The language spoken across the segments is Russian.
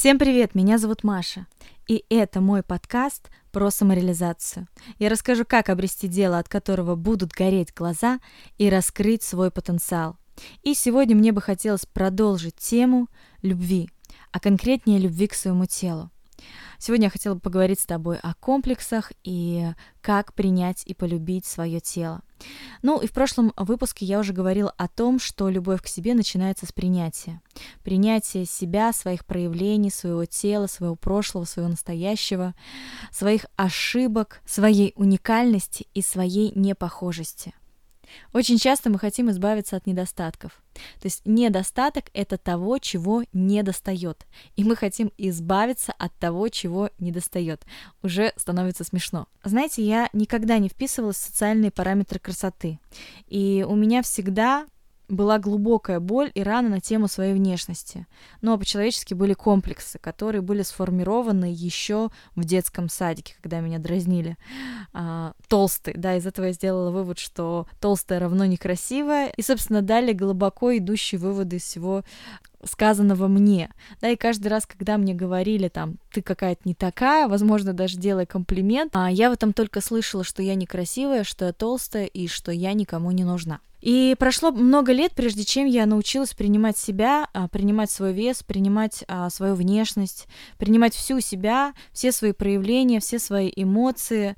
Всем привет, меня зовут Маша, и это мой подкаст про самореализацию. Я расскажу, как обрести дело, от которого будут гореть глаза, и раскрыть свой потенциал. И сегодня мне бы хотелось продолжить тему любви, а конкретнее любви к своему телу. Сегодня я хотела бы поговорить с тобой о комплексах и как принять и полюбить свое тело. Ну и в прошлом выпуске я уже говорила о том, что любовь к себе начинается с принятия. Принятия себя, своих проявлений, своего тела, своего прошлого, своего настоящего, своих ошибок, своей уникальности и своей непохожести. Очень часто мы хотим избавиться от недостатков. То есть недостаток — это того, чего не достает. И мы хотим избавиться от того, чего не достает. Уже становится смешно. Знаете, я никогда не вписывалась в социальные параметры красоты. И у меня всегда была глубокая боль и рана на тему своей внешности. Но по-человечески были комплексы, которые были сформированы еще в детском садике, когда меня дразнили. А, толстый, да, из этого я сделала вывод, что толстая равно некрасивая. И, собственно, дали глубоко идущие выводы из всего сказанного мне, да, и каждый раз, когда мне говорили там, ты какая-то не такая, возможно, даже делая комплимент, а я в этом только слышала, что я некрасивая, что я толстая и что я никому не нужна. И прошло много лет, прежде чем я научилась принимать себя, а, принимать свой вес, принимать а, свою внешность, принимать всю себя, все свои проявления, все свои эмоции.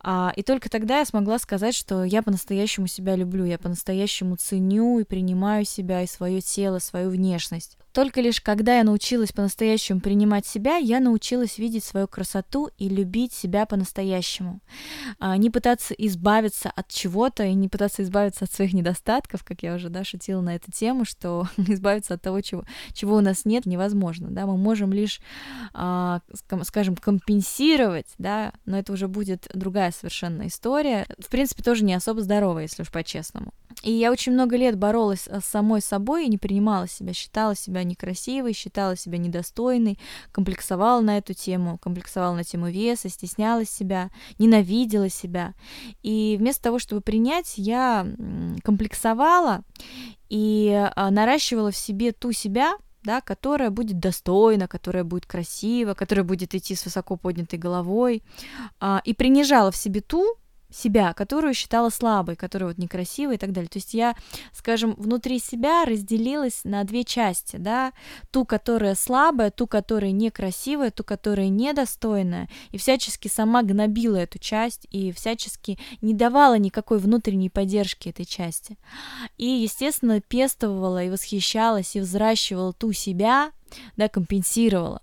А, и только тогда я смогла сказать, что я по-настоящему себя люблю, я по-настоящему ценю и принимаю себя и свое тело, свою внешность. Только лишь когда я научилась по-настоящему принимать себя, я научилась видеть свою красоту и любить себя по-настоящему. А, не пытаться избавиться от чего-то и не пытаться избавиться от своих недостатков, как я уже да, шутила на эту тему, что избавиться от того, чего, чего у нас нет, невозможно. Да? Мы можем лишь, а, скажем, компенсировать, да, но это уже будет другая совершенно история. В принципе, тоже не особо здоровая, если уж по-честному. И я очень много лет боролась с самой собой и не принимала себя, считала себя некрасивой, считала себя недостойной, комплексовала на эту тему, комплексовала на тему веса, стеснялась себя, ненавидела себя. И вместо того, чтобы принять, я комплексовала и а, наращивала в себе ту себя, да, которая будет достойна, которая будет красива, которая будет идти с высоко поднятой головой, а, и принижала в себе ту, себя, которую считала слабой, которая вот некрасивая и так далее. То есть я, скажем, внутри себя разделилась на две части, да, ту, которая слабая, ту, которая некрасивая, ту, которая недостойная, и всячески сама гнобила эту часть и всячески не давала никакой внутренней поддержки этой части. И, естественно, пестовала и восхищалась и взращивала ту себя, да, компенсировала.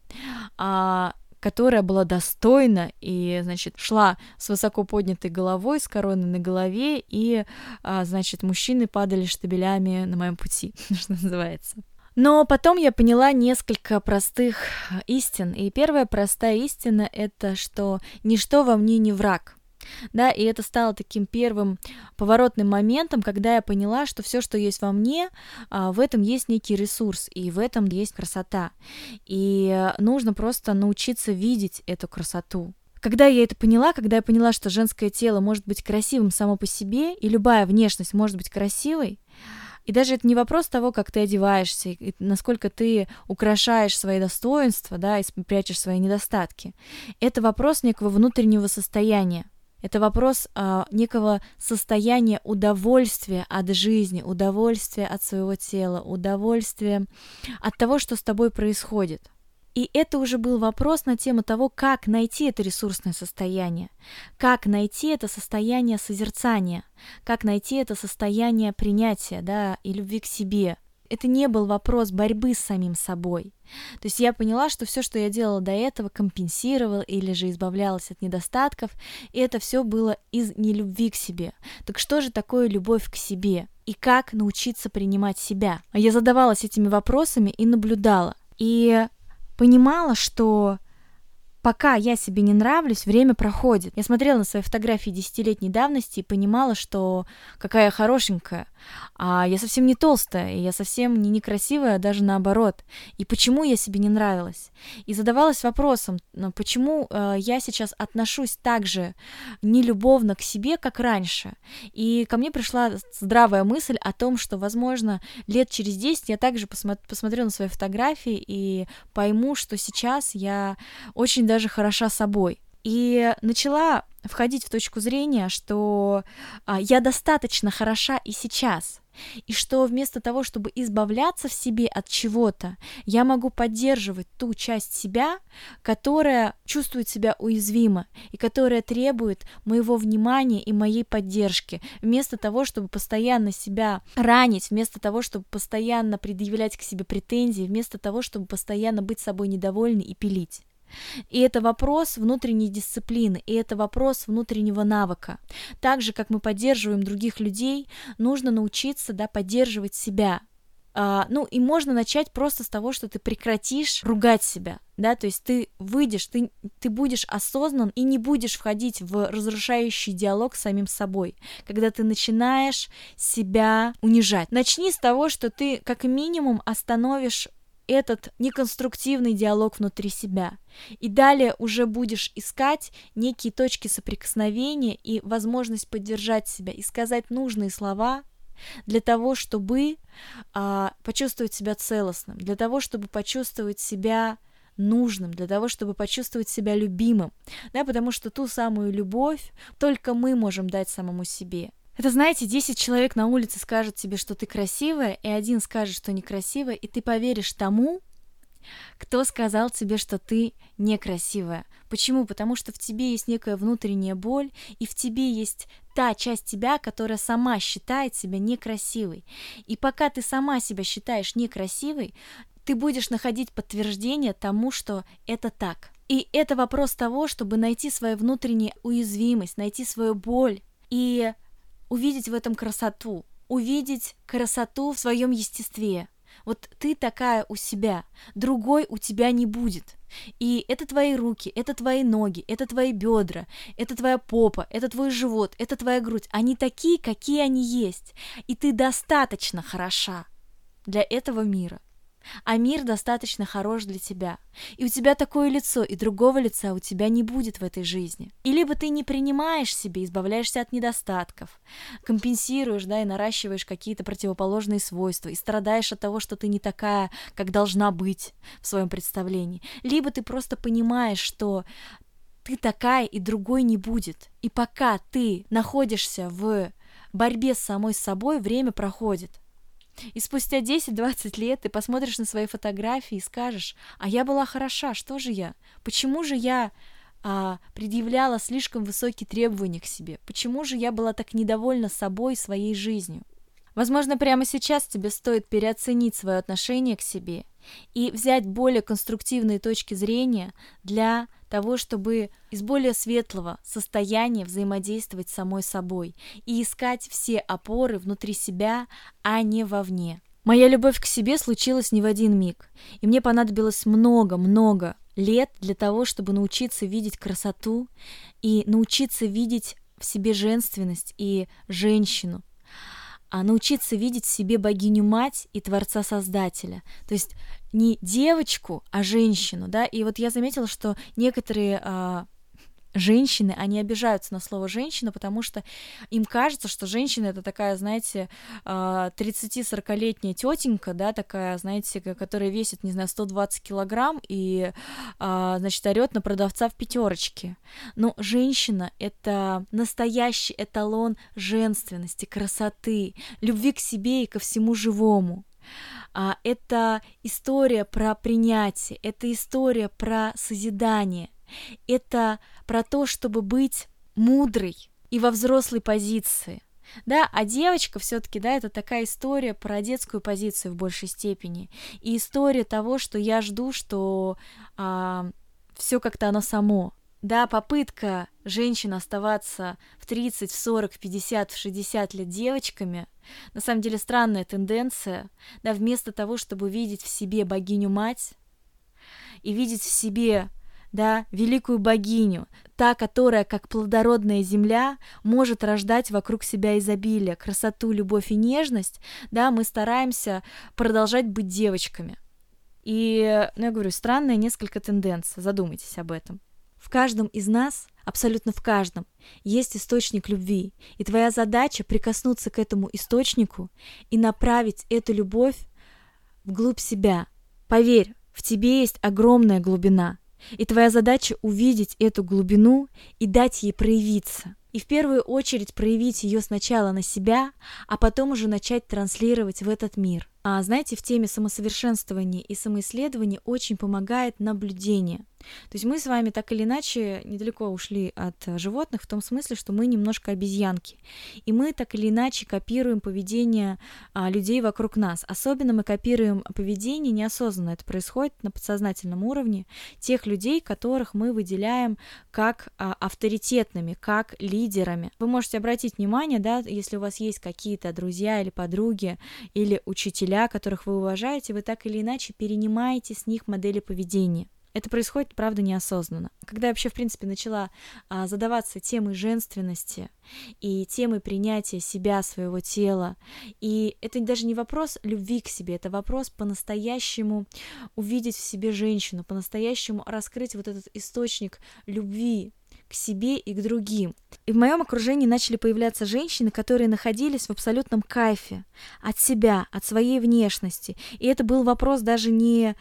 А, которая была достойна и, значит, шла с высоко поднятой головой, с короной на голове, и, а, значит, мужчины падали штабелями на моем пути, что называется. Но потом я поняла несколько простых истин. И первая простая истина — это что ничто во мне не враг да, и это стало таким первым поворотным моментом, когда я поняла, что все, что есть во мне, а, в этом есть некий ресурс, и в этом есть красота, и нужно просто научиться видеть эту красоту. Когда я это поняла, когда я поняла, что женское тело может быть красивым само по себе, и любая внешность может быть красивой, и даже это не вопрос того, как ты одеваешься, и насколько ты украшаешь свои достоинства, да, и прячешь свои недостатки. Это вопрос некого внутреннего состояния. Это вопрос а, некого состояния удовольствия от жизни, удовольствия от своего тела, удовольствия от того, что с тобой происходит. И это уже был вопрос на тему того, как найти это ресурсное состояние, как найти это состояние созерцания, как найти это состояние принятия да, и любви к себе, это не был вопрос борьбы с самим собой. То есть я поняла, что все, что я делала до этого, компенсировала или же избавлялась от недостатков, и это все было из нелюбви к себе. Так что же такое любовь к себе? И как научиться принимать себя? Я задавалась этими вопросами и наблюдала. И понимала, что пока я себе не нравлюсь, время проходит. Я смотрела на свои фотографии десятилетней давности и понимала, что какая я хорошенькая, а я совсем не толстая, и я совсем не некрасивая, а даже наоборот. И почему я себе не нравилась? И задавалась вопросом, ну, почему э, я сейчас отношусь так же нелюбовно к себе, как раньше. И ко мне пришла здравая мысль о том, что, возможно, лет через 10 я также посмотр- посмотрю на свои фотографии и пойму, что сейчас я очень даже хороша собой. И начала входить в точку зрения, что а, я достаточно хороша и сейчас, и что вместо того, чтобы избавляться в себе от чего-то, я могу поддерживать ту часть себя, которая чувствует себя уязвимо и которая требует моего внимания и моей поддержки, вместо того, чтобы постоянно себя ранить, вместо того, чтобы постоянно предъявлять к себе претензии, вместо того, чтобы постоянно быть собой недовольной и пилить. И это вопрос внутренней дисциплины, и это вопрос внутреннего навыка. Так же, как мы поддерживаем других людей, нужно научиться да, поддерживать себя. А, ну и можно начать просто с того, что ты прекратишь ругать себя, да, то есть ты выйдешь, ты, ты будешь осознан и не будешь входить в разрушающий диалог с самим собой, когда ты начинаешь себя унижать. Начни с того, что ты как минимум остановишь этот неконструктивный диалог внутри себя. И далее уже будешь искать некие точки соприкосновения и возможность поддержать себя и сказать нужные слова для того, чтобы а, почувствовать себя целостным, для того, чтобы почувствовать себя нужным, для того, чтобы почувствовать себя любимым, да, потому что ту самую любовь только мы можем дать самому себе. Это, знаете, 10 человек на улице скажут тебе, что ты красивая, и один скажет, что некрасивая, и ты поверишь тому, кто сказал тебе, что ты некрасивая. Почему? Потому что в тебе есть некая внутренняя боль, и в тебе есть та часть тебя, которая сама считает себя некрасивой. И пока ты сама себя считаешь некрасивой, ты будешь находить подтверждение тому, что это так. И это вопрос того, чтобы найти свою внутреннюю уязвимость, найти свою боль и увидеть в этом красоту, увидеть красоту в своем естестве. Вот ты такая у себя, другой у тебя не будет. И это твои руки, это твои ноги, это твои бедра, это твоя попа, это твой живот, это твоя грудь. Они такие, какие они есть. И ты достаточно хороша для этого мира а мир достаточно хорош для тебя. И у тебя такое лицо, и другого лица у тебя не будет в этой жизни. И либо ты не принимаешь себе, избавляешься от недостатков, компенсируешь, да, и наращиваешь какие-то противоположные свойства, и страдаешь от того, что ты не такая, как должна быть в своем представлении. Либо ты просто понимаешь, что ты такая, и другой не будет. И пока ты находишься в борьбе с самой собой, время проходит. И спустя 10-20 лет ты посмотришь на свои фотографии и скажешь, а я была хороша, что же я? Почему же я а, предъявляла слишком высокие требования к себе? Почему же я была так недовольна собой, своей жизнью? Возможно, прямо сейчас тебе стоит переоценить свое отношение к себе и взять более конструктивные точки зрения для того, чтобы из более светлого состояния взаимодействовать с самой собой и искать все опоры внутри себя, а не вовне. Моя любовь к себе случилась не в один миг, и мне понадобилось много-много лет для того, чтобы научиться видеть красоту и научиться видеть в себе женственность и женщину, а научиться видеть в себе богиню-мать и Творца-Создателя. То есть не девочку, а женщину, да, и вот я заметила, что некоторые а, женщины, они обижаются на слово женщина, потому что им кажется, что женщина это такая, знаете, 30-40-летняя а, тетенька, да, такая, знаете, которая весит, не знаю, 120 килограмм и, а, значит, орет на продавца в пятерочке. Но женщина это настоящий эталон женственности, красоты, любви к себе и ко всему живому. А, это история про принятие, это история про созидание, это про то, чтобы быть мудрой и во взрослой позиции. Да, а девочка все-таки, да, это такая история про детскую позицию в большей степени. И история того, что я жду, что а, все как-то оно само. Да, попытка женщин оставаться в 30, в 40, в 50, в 60 лет девочками, на самом деле странная тенденция, да, вместо того, чтобы видеть в себе богиню-мать и видеть в себе да, великую богиню, та, которая, как плодородная земля, может рождать вокруг себя изобилие, красоту, любовь и нежность, да, мы стараемся продолжать быть девочками. И, ну, я говорю, странная несколько тенденций, задумайтесь об этом. В каждом из нас, абсолютно в каждом, есть источник любви, и твоя задача прикоснуться к этому источнику и направить эту любовь вглубь себя. Поверь, в тебе есть огромная глубина, и твоя задача увидеть эту глубину и дать ей проявиться. И в первую очередь проявить ее сначала на себя, а потом уже начать транслировать в этот мир. А знаете, в теме самосовершенствования и самоисследования очень помогает наблюдение. То есть мы с вами так или иначе недалеко ушли от животных в том смысле, что мы немножко обезьянки. И мы так или иначе копируем поведение а, людей вокруг нас. Особенно мы копируем поведение неосознанно. Это происходит на подсознательном уровне тех людей, которых мы выделяем как а, авторитетными, как лидерами. Вы можете обратить внимание, да, если у вас есть какие-то друзья или подруги или учителя, которых вы уважаете, вы так или иначе перенимаете с них модели поведения. Это происходит, правда, неосознанно. Когда я вообще, в принципе, начала а, задаваться темой женственности и темой принятия себя, своего тела, и это даже не вопрос любви к себе, это вопрос по-настоящему увидеть в себе женщину, по-настоящему раскрыть вот этот источник любви, к себе и к другим. И в моем окружении начали появляться женщины, которые находились в абсолютном кайфе от себя, от своей внешности. И это был вопрос даже не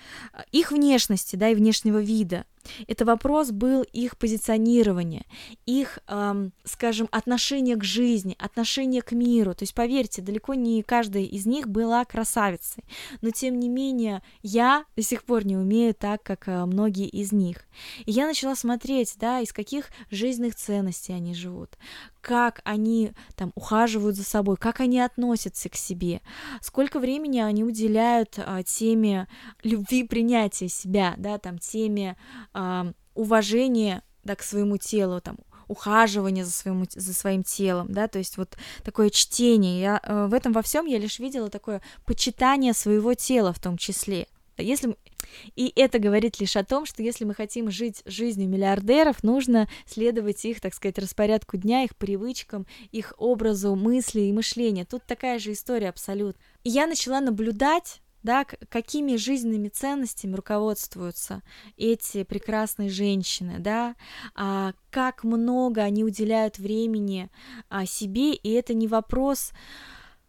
их внешности, да, и внешнего вида, это вопрос был их позиционирования, их, эм, скажем, отношения к жизни, отношения к миру. То есть, поверьте, далеко не каждая из них была красавицей, но тем не менее я до сих пор не умею так, как э, многие из них. И я начала смотреть, да, из каких жизненных ценностей они живут, как они там ухаживают за собой, как они относятся к себе, сколько времени они уделяют а, теме любви, принятия себя, да, там теме а, уважения да, к своему телу, там ухаживание за своим, за своим телом, да, то есть вот такое чтение. Я, э, в этом во всем я лишь видела такое почитание своего тела в том числе. Если и это говорит лишь о том, что если мы хотим жить жизнью миллиардеров, нужно следовать их, так сказать, распорядку дня, их привычкам, их образу мысли и мышления. Тут такая же история абсолютно. И я начала наблюдать да, какими жизненными ценностями руководствуются эти прекрасные женщины, да, а, как много они уделяют времени а, себе, и это не вопрос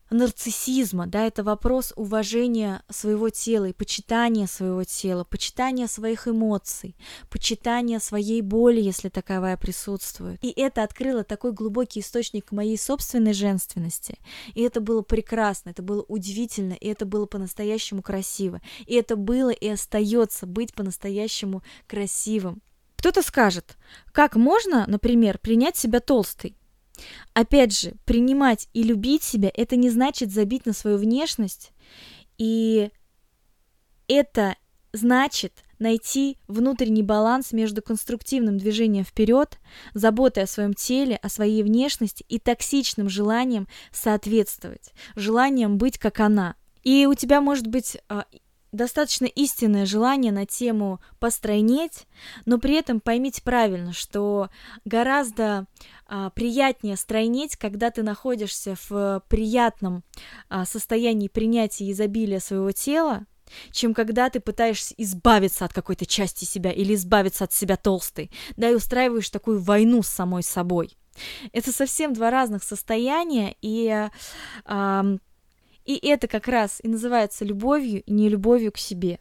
нарциссизма, да, это вопрос уважения своего тела и почитания своего тела, почитания своих эмоций, почитания своей боли, если таковая присутствует. И это открыло такой глубокий источник моей собственной женственности. И это было прекрасно, это было удивительно, и это было по-настоящему красиво. И это было и остается быть по-настоящему красивым. Кто-то скажет, как можно, например, принять себя толстой? Опять же, принимать и любить себя – это не значит забить на свою внешность, и это значит найти внутренний баланс между конструктивным движением вперед, заботой о своем теле, о своей внешности и токсичным желанием соответствовать, желанием быть как она. И у тебя может быть а, достаточно истинное желание на тему постройнеть, но при этом поймите правильно, что гораздо а, приятнее стройнеть, когда ты находишься в приятном а, состоянии принятия изобилия своего тела, чем когда ты пытаешься избавиться от какой-то части себя или избавиться от себя толстой, да, и устраиваешь такую войну с самой собой. Это совсем два разных состояния, и а, и это как раз и называется любовью и не любовью к себе.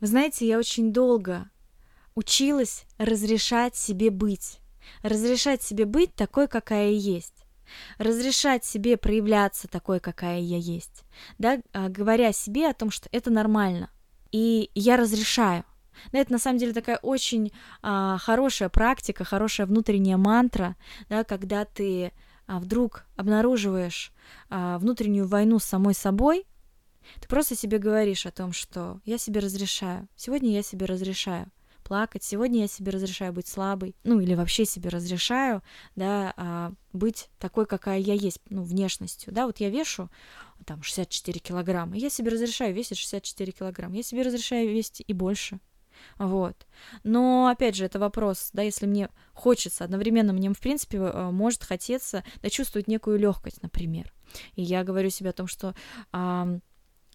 Вы знаете, я очень долго училась разрешать себе быть. Разрешать себе быть такой, какая я есть. Разрешать себе проявляться такой, какая я есть. Да, а, говоря себе о том, что это нормально. И я разрешаю. Да, это на самом деле такая очень а, хорошая практика, хорошая внутренняя мантра, да, когда ты вдруг обнаруживаешь а, внутреннюю войну с самой собой, ты просто себе говоришь о том, что я себе разрешаю, сегодня я себе разрешаю плакать, сегодня я себе разрешаю быть слабой, ну или вообще себе разрешаю, да, а, быть такой, какая я есть, ну, внешностью, да, вот я вешу там 64 килограмма, я себе разрешаю весить 64 килограмма, я себе разрешаю весить и больше, Вот. Но, опять же, это вопрос, да, если мне хочется, одновременно мне, в принципе, э, может хотеться, да, чувствовать некую легкость, например. И я говорю себе о том, что а,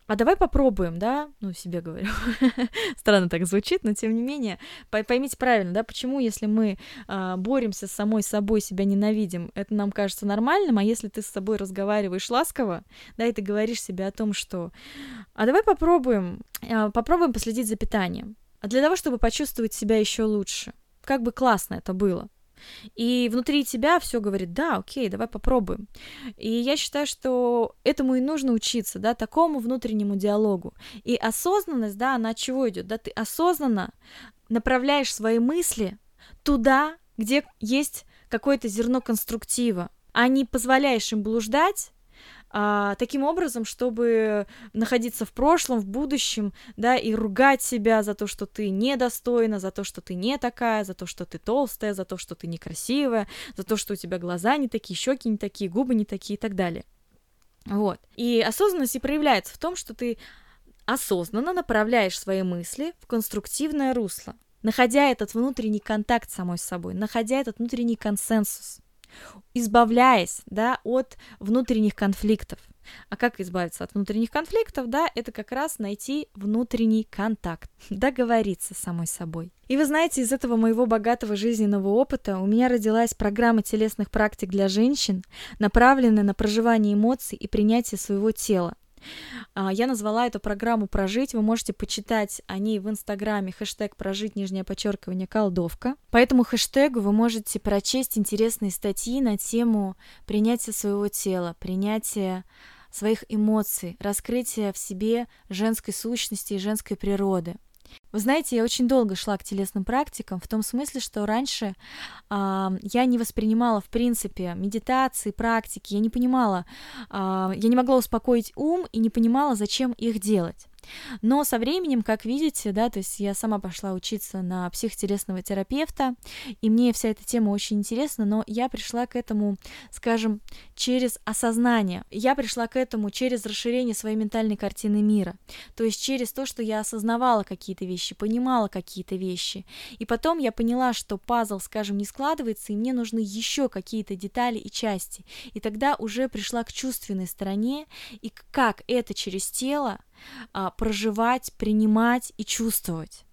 а давай попробуем, да, ну, себе говорю, странно так звучит, но тем не менее, поймите правильно, да, почему, если мы э, боремся с самой собой, себя ненавидим, это нам кажется нормальным, а если ты с собой разговариваешь ласково, да, и ты говоришь себе о том, что, а давай попробуем, э, попробуем последить за питанием, а для того, чтобы почувствовать себя еще лучше, как бы классно это было, и внутри тебя все говорит, да, окей, давай попробуем. И я считаю, что этому и нужно учиться, да, такому внутреннему диалогу. И осознанность, да, она от чего идет? Да, ты осознанно направляешь свои мысли туда, где есть какое-то зерно конструктива, а не позволяешь им блуждать а, таким образом, чтобы находиться в прошлом, в будущем, да, и ругать себя за то, что ты недостойна, за то, что ты не такая, за то, что ты толстая, за то, что ты некрасивая, за то, что у тебя глаза не такие, щеки не такие, губы не такие и так далее. Вот. И осознанность и проявляется в том, что ты осознанно направляешь свои мысли в конструктивное русло, находя этот внутренний контакт с самой собой, находя этот внутренний консенсус избавляясь, да, от внутренних конфликтов. А как избавиться от внутренних конфликтов, да, это как раз найти внутренний контакт, договориться с самой собой. И вы знаете, из этого моего богатого жизненного опыта у меня родилась программа телесных практик для женщин, направленная на проживание эмоций и принятие своего тела. А, я назвала эту программу «Прожить». Вы можете почитать о ней в Инстаграме хэштег «Прожить, нижнее подчеркивание, колдовка». По этому хэштегу вы можете прочесть интересные статьи на тему принятия своего тела, принятия своих эмоций, раскрытия в себе женской сущности и женской природы. Вы знаете, я очень долго шла к телесным практикам, в том смысле, что раньше э, я не воспринимала, в принципе, медитации, практики, я не понимала, э, я не могла успокоить ум и не понимала, зачем их делать. Но со временем, как видите, да, то есть я сама пошла учиться на психотелесного терапевта, и мне вся эта тема очень интересна, но я пришла к этому, скажем, через осознание. Я пришла к этому через расширение своей ментальной картины мира. То есть через то, что я осознавала какие-то вещи, понимала какие-то вещи. И потом я поняла, что пазл, скажем, не складывается, и мне нужны еще какие-то детали и части. И тогда уже пришла к чувственной стороне, и как это через тело а, проживать, принимать и чувствовать.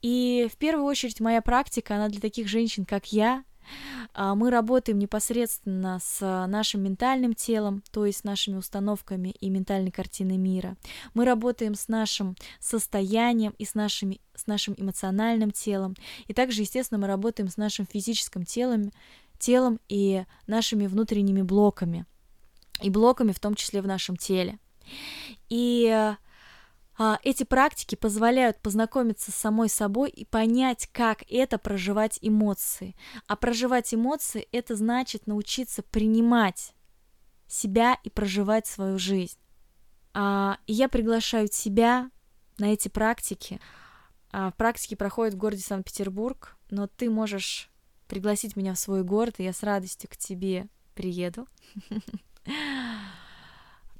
И в первую очередь моя практика, она для таких женщин, как я. А, мы работаем непосредственно с нашим ментальным телом, то есть с нашими установками и ментальной картиной мира. Мы работаем с нашим состоянием и с, нашими, с нашим эмоциональным телом. И также, естественно, мы работаем с нашим физическим телом, телом и нашими внутренними блоками. И блоками в том числе в нашем теле. И эти практики позволяют познакомиться с самой собой и понять, как это проживать эмоции. А проживать эмоции – это значит научиться принимать себя и проживать свою жизнь. А, и я приглашаю тебя на эти практики. А, практики проходят в городе Санкт-Петербург, но ты можешь пригласить меня в свой город, и я с радостью к тебе приеду.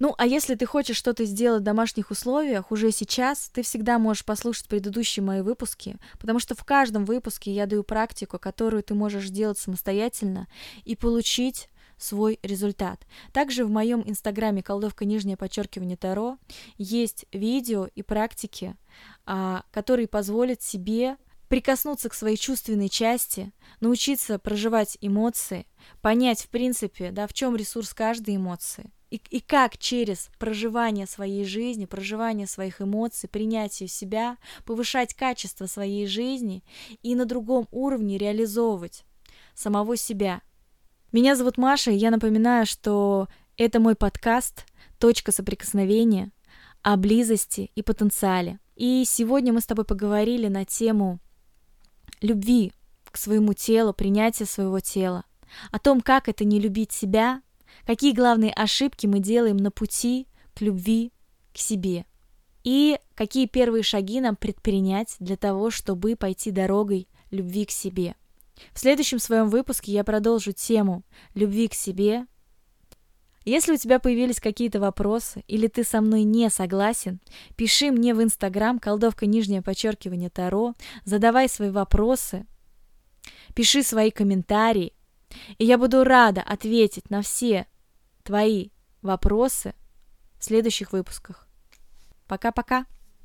Ну, а если ты хочешь что-то сделать в домашних условиях уже сейчас, ты всегда можешь послушать предыдущие мои выпуски, потому что в каждом выпуске я даю практику, которую ты можешь сделать самостоятельно и получить свой результат. Также в моем инстаграме колдовка нижнее подчеркивание Таро есть видео и практики, а, которые позволят себе прикоснуться к своей чувственной части, научиться проживать эмоции, понять в принципе, да, в чем ресурс каждой эмоции – и, и как через проживание своей жизни, проживание своих эмоций, принятие себя, повышать качество своей жизни и на другом уровне реализовывать самого себя. Меня зовут Маша, и я напоминаю, что это мой подкаст «Точка соприкосновения» о близости и потенциале. И сегодня мы с тобой поговорили на тему любви к своему телу, принятия своего тела, о том, как это не любить себя, какие главные ошибки мы делаем на пути к любви к себе? И какие первые шаги нам предпринять для того, чтобы пойти дорогой любви к себе. В следующем своем выпуске я продолжу тему любви к себе. Если у тебя появились какие-то вопросы или ты со мной не согласен, пиши мне в Инстаграм колдовка нижнее подчеркивание Таро, задавай свои вопросы, пиши свои комментарии, и я буду рада ответить на все твои вопросы в следующих выпусках. Пока-пока!